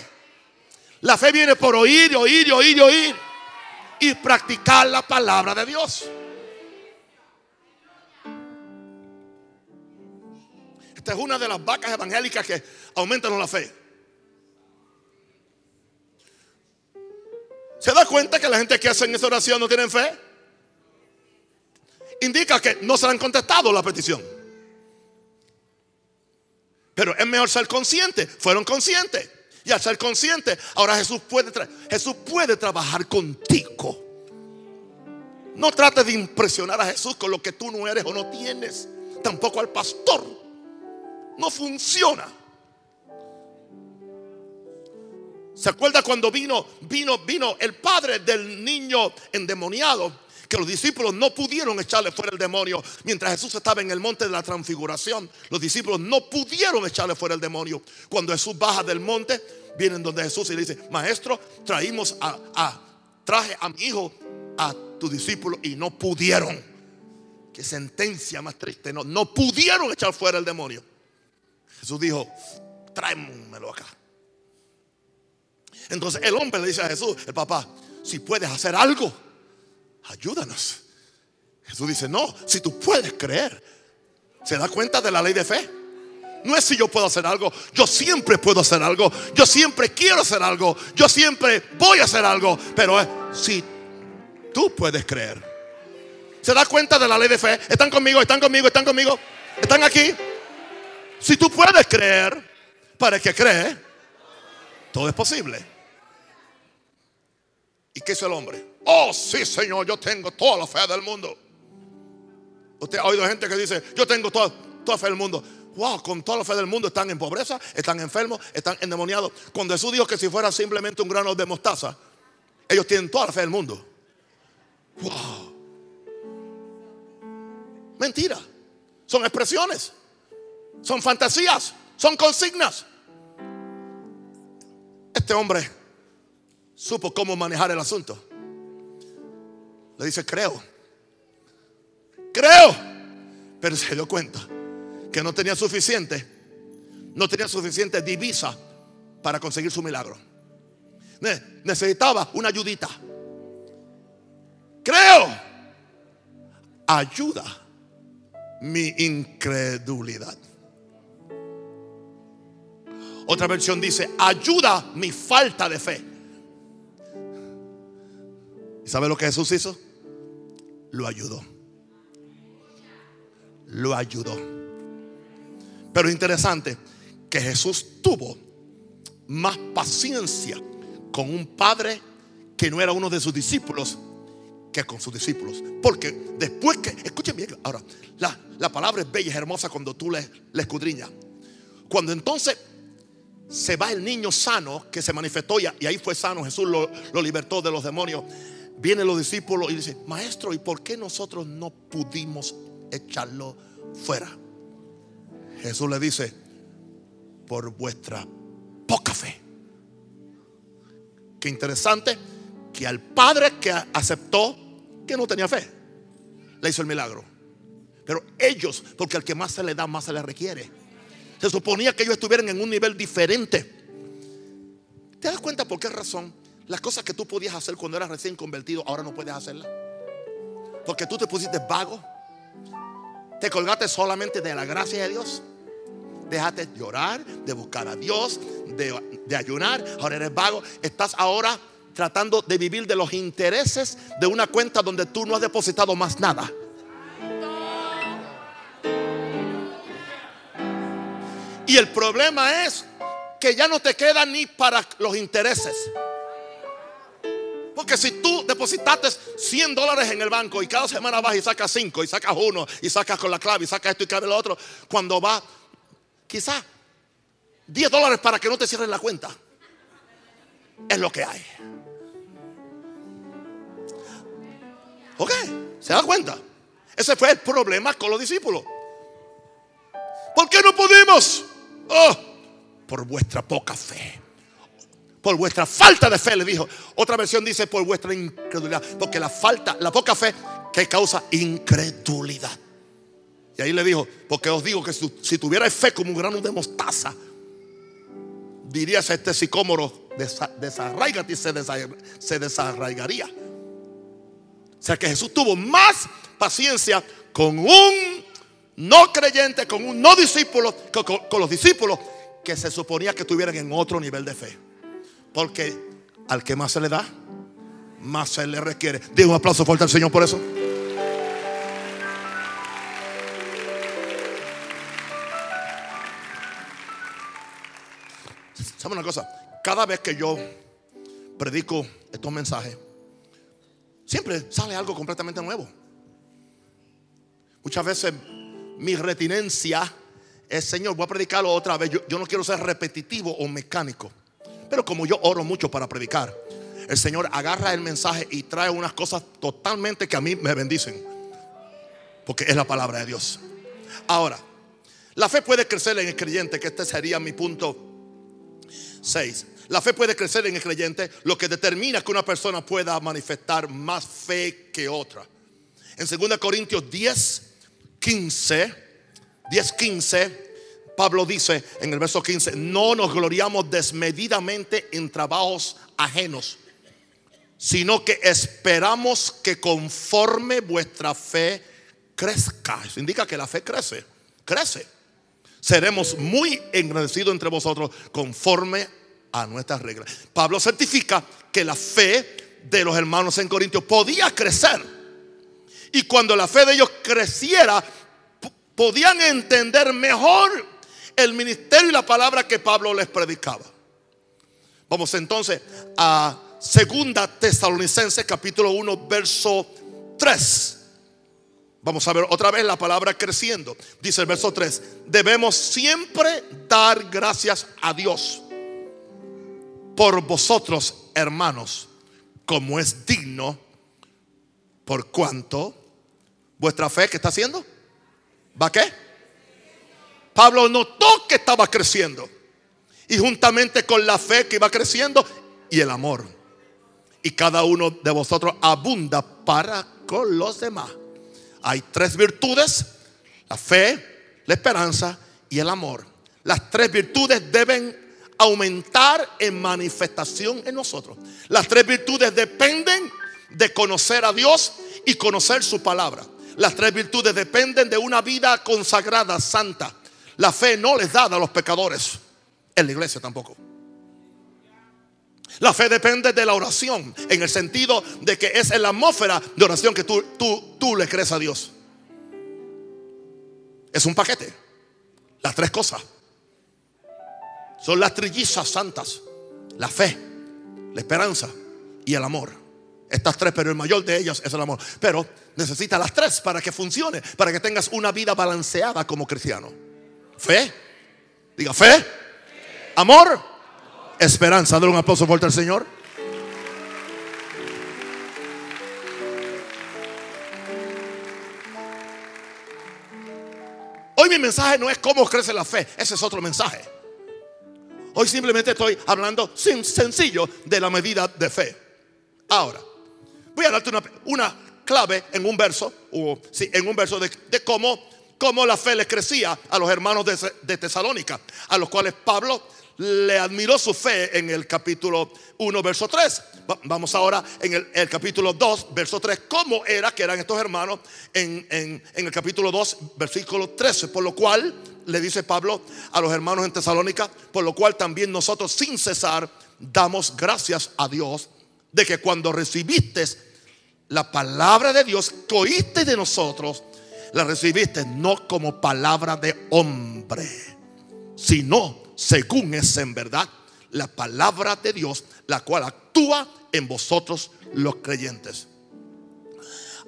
La fe viene por oír, oír, oír, oír. Y practicar la palabra de Dios. Esta es una de las vacas evangélicas que aumentan la fe. ¿Se da cuenta que la gente que hace esa oración no tienen fe? Indica que no se le han contestado la petición. Pero es mejor ser consciente. Fueron conscientes. Y al ser consciente, ahora Jesús puede, Jesús puede trabajar contigo. No trates de impresionar a Jesús con lo que tú no eres o no tienes. Tampoco al pastor. No funciona. ¿Se acuerda cuando vino, vino, vino el padre del niño endemoniado? que los discípulos no pudieron echarle fuera el demonio mientras Jesús estaba en el monte de la transfiguración. Los discípulos no pudieron echarle fuera el demonio. Cuando Jesús baja del monte, vienen donde Jesús y le dice, maestro, traímos a, traje a mi hijo, a tu discípulo y no pudieron. Qué sentencia más triste. No, no pudieron echar fuera el demonio. Jesús dijo, tráemelo acá. Entonces el hombre le dice a Jesús, el papá, si puedes hacer algo, ayúdanos. Jesús dice, no, si tú puedes creer, ¿se da cuenta de la ley de fe? No es si yo puedo hacer algo, yo siempre puedo hacer algo, yo siempre quiero hacer algo, yo siempre voy a hacer algo, pero es si tú puedes creer. ¿Se da cuenta de la ley de fe? ¿Están conmigo? ¿Están conmigo? ¿Están conmigo? ¿Están aquí? Si tú puedes creer, para que cree, todo es posible. ¿Y qué hizo el hombre? Oh, sí, Señor, yo tengo toda la fe del mundo. Usted ha oído gente que dice, yo tengo toda, toda fe del mundo. Wow, con toda la fe del mundo están en pobreza, están enfermos, están endemoniados. Cuando Jesús dijo que si fuera simplemente un grano de mostaza, ellos tienen toda la fe del mundo. Wow. Mentira. Son expresiones. Son fantasías. Son consignas. Este hombre supo cómo manejar el asunto. Le dice, creo. Creo. Pero se dio cuenta que no tenía suficiente. No tenía suficiente divisa para conseguir su milagro. Necesitaba una ayudita. Creo. Ayuda mi incredulidad. Otra versión dice, ayuda mi falta de fe. ¿Y sabe lo que Jesús hizo? Lo ayudó. Lo ayudó. Pero es interesante que Jesús tuvo más paciencia con un padre que no era uno de sus discípulos que con sus discípulos. Porque después que, escuchen bien, ahora, la, la palabra es bella, es hermosa cuando tú le escudriñas. Cuando entonces se va el niño sano que se manifestó y, ahí fue sano, Jesús lo, libertó de los demonios. Vienen los discípulos y dicen, maestro, ¿y por qué nosotros no pudimos echarlo fuera? Jesús le dice, por vuestra poca fe. Qué interesante que al padre que aceptó que no tenía fe, le hizo el milagro. Pero ellos, porque al que más se le da, más se le requiere. Se suponía que ellos estuvieran en un nivel diferente. ¿Te das cuenta por qué razón? Las cosas que tú podías hacer cuando eras recién convertido, ahora no puedes hacerlas. Porque tú te pusiste vago. Te colgaste solamente de la gracia de Dios. Dejaste de llorar, de buscar a Dios, de, de ayunar. Ahora eres vago. Estás ahora tratando de vivir de los intereses de una cuenta donde tú no has depositado más nada. Y el problema es que ya no te queda ni para los intereses. Porque si tú depositaste 100 dólares en el banco y cada semana vas y sacas 5 y sacas uno y sacas con la clave y sacas esto y clave lo otro, cuando va quizás 10 dólares para que no te cierren la cuenta, es lo que hay. ¿Ok? ¿Se da cuenta? Ese fue el problema con los discípulos. ¿Por qué no pudimos? Oh, por vuestra poca fe. Por vuestra falta de fe, le dijo. Otra versión dice por vuestra incredulidad. Porque la falta, la poca fe, que causa incredulidad. Y ahí le dijo, porque os digo que si, tuvierais fe como un grano de mostaza, dirías a este sicómoro, desarraigate y se desarraigaría. O sea que Jesús tuvo más paciencia con un no creyente, con un no discípulo, con, los discípulos que se suponía que estuvieran en otro nivel de fe. Porque al que más se le da, más se le requiere. Digo un aplauso fuerte al Señor por eso. ¿Sabe una cosa? Cada vez que yo predico estos mensajes, Siempre sale algo completamente nuevo. Muchas veces mi retinencia es, Señor, voy a predicarlo otra vez. Yo, no quiero ser repetitivo o mecánico. Pero como yo oro mucho para predicar, el Señor agarra el mensaje y trae unas cosas totalmente que a mí me bendicen. Porque es la palabra de Dios. Ahora, la fe puede crecer en el creyente, que este sería mi punto 6. La fe puede crecer en el creyente, lo que determina que una persona pueda manifestar más fe que otra. En 2 Corintios 10, 15, 10, 15, Pablo dice en el verso 15, no nos gloriamos desmedidamente en trabajos ajenos, sino que esperamos que conforme vuestra fe crezca. Eso indica que la fe crece, crece. Seremos muy agradecidos entre vosotros conforme a nuestras reglas. Pablo certifica que la fe de los hermanos en Corintios podía crecer. Y cuando la fe de ellos creciera, podían entender mejor el ministerio y la palabra que Pablo les predicaba. Vamos entonces a Segunda Tesalonicenses capítulo 1 verso 3. Vamos a ver otra vez la palabra creciendo. Dice el verso 3, debemos siempre dar gracias a Dios por vosotros, hermanos, como es digno, por cuanto vuestra fe que está haciendo, ¿va qué? Pablo notó que estaba creciendo. Y juntamente con la fe que iba creciendo y el amor. Y cada uno de vosotros abunda para con los demás. Hay tres virtudes, la fe, la esperanza y el amor. Las tres virtudes deben aumentar en manifestación en nosotros. Las tres virtudes dependen de conocer a Dios y conocer su palabra. Las tres virtudes dependen de una vida consagrada, santa. La fe no les da a los pecadores, en la iglesia tampoco. La fe depende de la oración, en el sentido de que es en la atmósfera de oración que tú, tú, tú le crees a Dios. Es un paquete. Las tres cosas. Son las trillizas santas. La fe, la esperanza y el amor. Estas tres, pero el mayor de ellas es el amor. Pero necesita las tres para que funcione, para que tengas una vida balanceada como cristiano. Fe, diga fe, amor, esperanza. Dale un aplauso fuerte al Señor. Hoy mi mensaje no es cómo crece la fe, ese es otro mensaje. Hoy simplemente estoy hablando sencillo de la medida de fe. Ahora, voy a darte una, clave en un verso, o, sí, en un verso de, cómo, cómo, la fe le crecía a los hermanos de, de Tesalónica, a los cuales Pablo le admiró su fe en el capítulo 1, verso 3. Vamos ahora en el, capítulo 2, verso 3. ¿Cómo era que eran estos hermanos en, en, el capítulo 2, versículo 13? Por lo cual le dice Pablo a los hermanos en Tesalónica, por lo cual también nosotros sin cesar damos gracias a Dios de que cuando recibiste la palabra de Dios que oíste de nosotros, la recibiste no como palabra de hombre, sino según es en verdad la palabra de Dios, la cual actúa en vosotros los creyentes.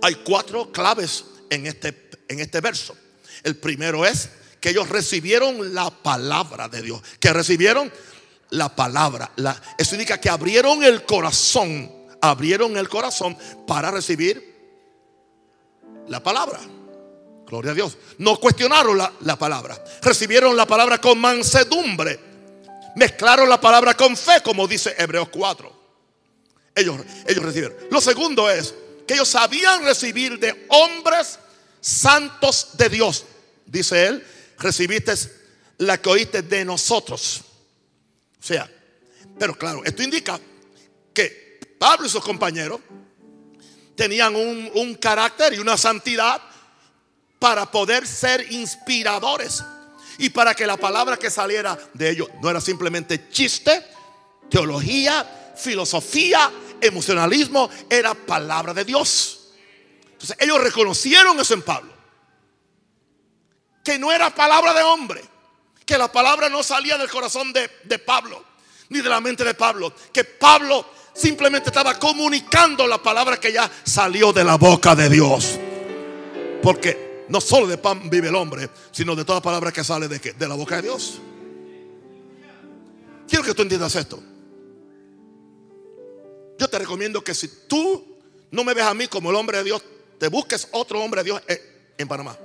Hay cuatro claves en este, en este verso. El primero es que ellos recibieron la palabra de Dios. Que recibieron la palabra. La, eso indica que abrieron el corazón. Abrieron el corazón para recibir la palabra. Gloria a Dios. No cuestionaron la, palabra. Recibieron la palabra con mansedumbre. Mezclaron la palabra con fe, como dice Hebreos 4. Ellos, ellos recibieron. Lo segundo es que ellos sabían recibir de hombres santos de Dios. Dice él, recibiste la que oíste de nosotros. Sea, pero claro, esto indica que Pablo y sus compañeros tenían un, un carácter y una santidad para poder ser inspiradores y para que la palabra que saliera de ellos no era simplemente chiste, teología, filosofía, emocionalismo, era palabra de Dios. Entonces ellos reconocieron eso en Pablo. Que no era palabra de hombre, que la palabra no salía del corazón de, de Pablo, ni de la mente de Pablo, que Pablo simplemente estaba comunicando la palabra que ya salió de la boca de Dios. Porque no solo de pan vive el hombre, sino de toda palabra que sale de, de la boca de Dios. Quiero que tú entiendas esto. Yo te recomiendo que si tú no me ves a mí como el hombre de Dios, te busques otro hombre de Dios en Panamá.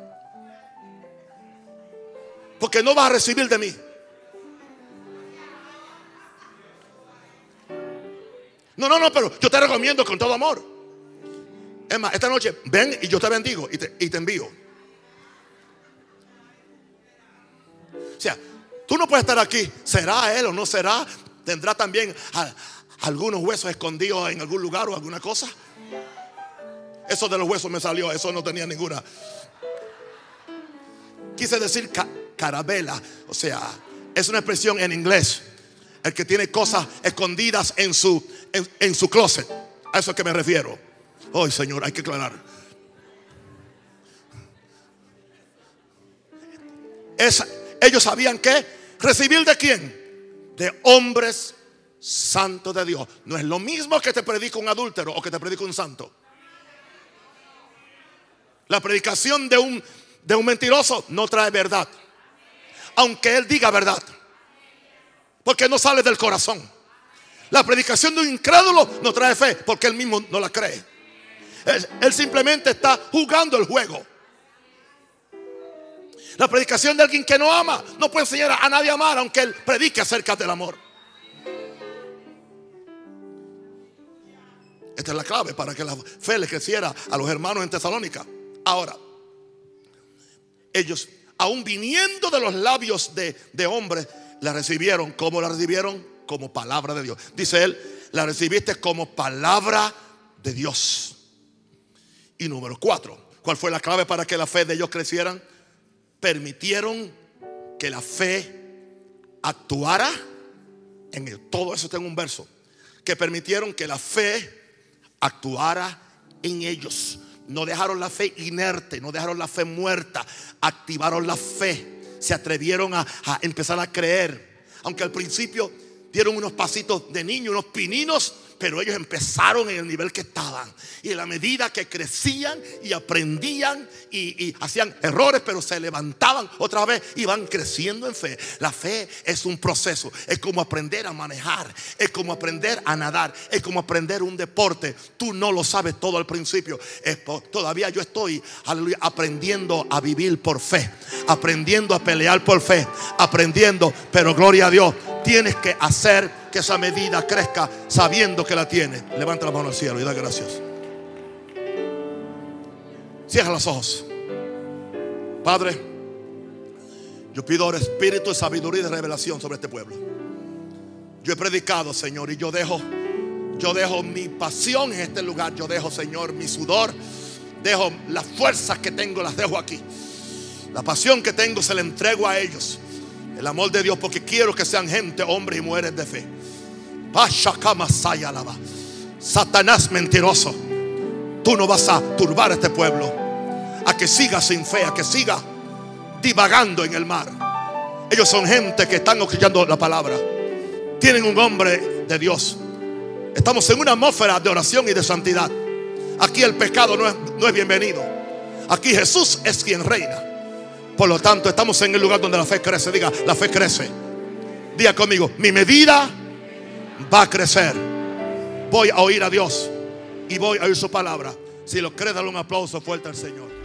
Porque no vas a recibir de mí. No, no, no, pero yo te recomiendo con todo amor. Es más, esta noche ven y yo te bendigo y te, envío. O sea, tú no puedes estar aquí. ¿Será él o no será? ¿Tendrá también algunos huesos escondidos en algún lugar o alguna cosa? Eso de los huesos me salió, eso no tenía ninguna. Quise decir carabela, o sea, es una expresión en inglés. El que tiene cosas escondidas en su, en, su closet. A eso es que me refiero. Hoy, Señor, hay que aclarar. Ellos sabían que recibir de quién? De hombres santos de Dios. No es lo mismo que te predica un adúltero o que te predica un santo. La predicación de un, de un mentiroso no trae verdad. Aunque él diga verdad. Porque no sale del corazón. La predicación de un incrédulo no trae fe porque él mismo no la cree. él simplemente está jugando el juego. La predicación de alguien que no ama no puede enseñar a nadie a amar, aunque él predique acerca del amor. Esta es la clave para que la fe le creciera a los hermanos en Tesalónica. Ahora, ellos, aún viniendo de los labios de, de hombres, la recibieron. ¿Cómo la recibieron? Como palabra de Dios. Dice él, la recibiste como palabra de Dios. Y número cuatro, ¿cuál fue la clave para que la fe de ellos crecieran? permitieron que la fe actuara en el, todo eso tengo un verso que permitieron que la fe actuara en ellos no dejaron la fe inerte no dejaron la fe muerta. Activaron la fe. Se atrevieron a, empezar a creer. Aunque al principio dieron unos pasitos de niño unos pininos pero ellos empezaron en el nivel que estaban. Y en la medida que crecían y aprendían y, hacían errores, pero se levantaban otra vez y van creciendo en fe. La fe es un proceso, es como aprender a manejar, es como aprender a nadar, es como aprender un deporte. Tú no lo sabes todo al principio. Es todavía yo estoy aprendiendo a vivir por fe, aprendiendo a pelear por fe, aprendiendo, pero gloria a Dios, tienes que hacer que esa medida crezca sabiendo que la tiene. Levanta la mano al cielo y da gracias. Cierra los ojos. Padre, yo pido espíritu de sabiduría y de revelación sobre este pueblo. Yo he predicado, Señor, y yo dejo, yo dejo mi pasión en este lugar. Yo dejo, Señor, mi sudor. Dejo las fuerzas que tengo, las dejo aquí. La pasión que tengo se la entrego a ellos. El amor de Dios, porque quiero que sean gente, hombres y mujeres de fe. Satanás mentiroso. Tú no vas a turbar a este pueblo. A que siga sin fe, a que siga divagando en el mar. Ellos son gente que están escuchando la palabra. Tienen un hombre de Dios. Estamos en una atmósfera de oración y de santidad. Aquí el pecado no es, no es bienvenido. Aquí Jesús es quien reina. Por lo tanto, estamos en el lugar donde la fe crece. Diga, la fe crece. Diga conmigo, mi medida va a crecer. Voy a oír a Dios y voy a oír su palabra. Si lo crees, dale un aplauso fuerte al Señor.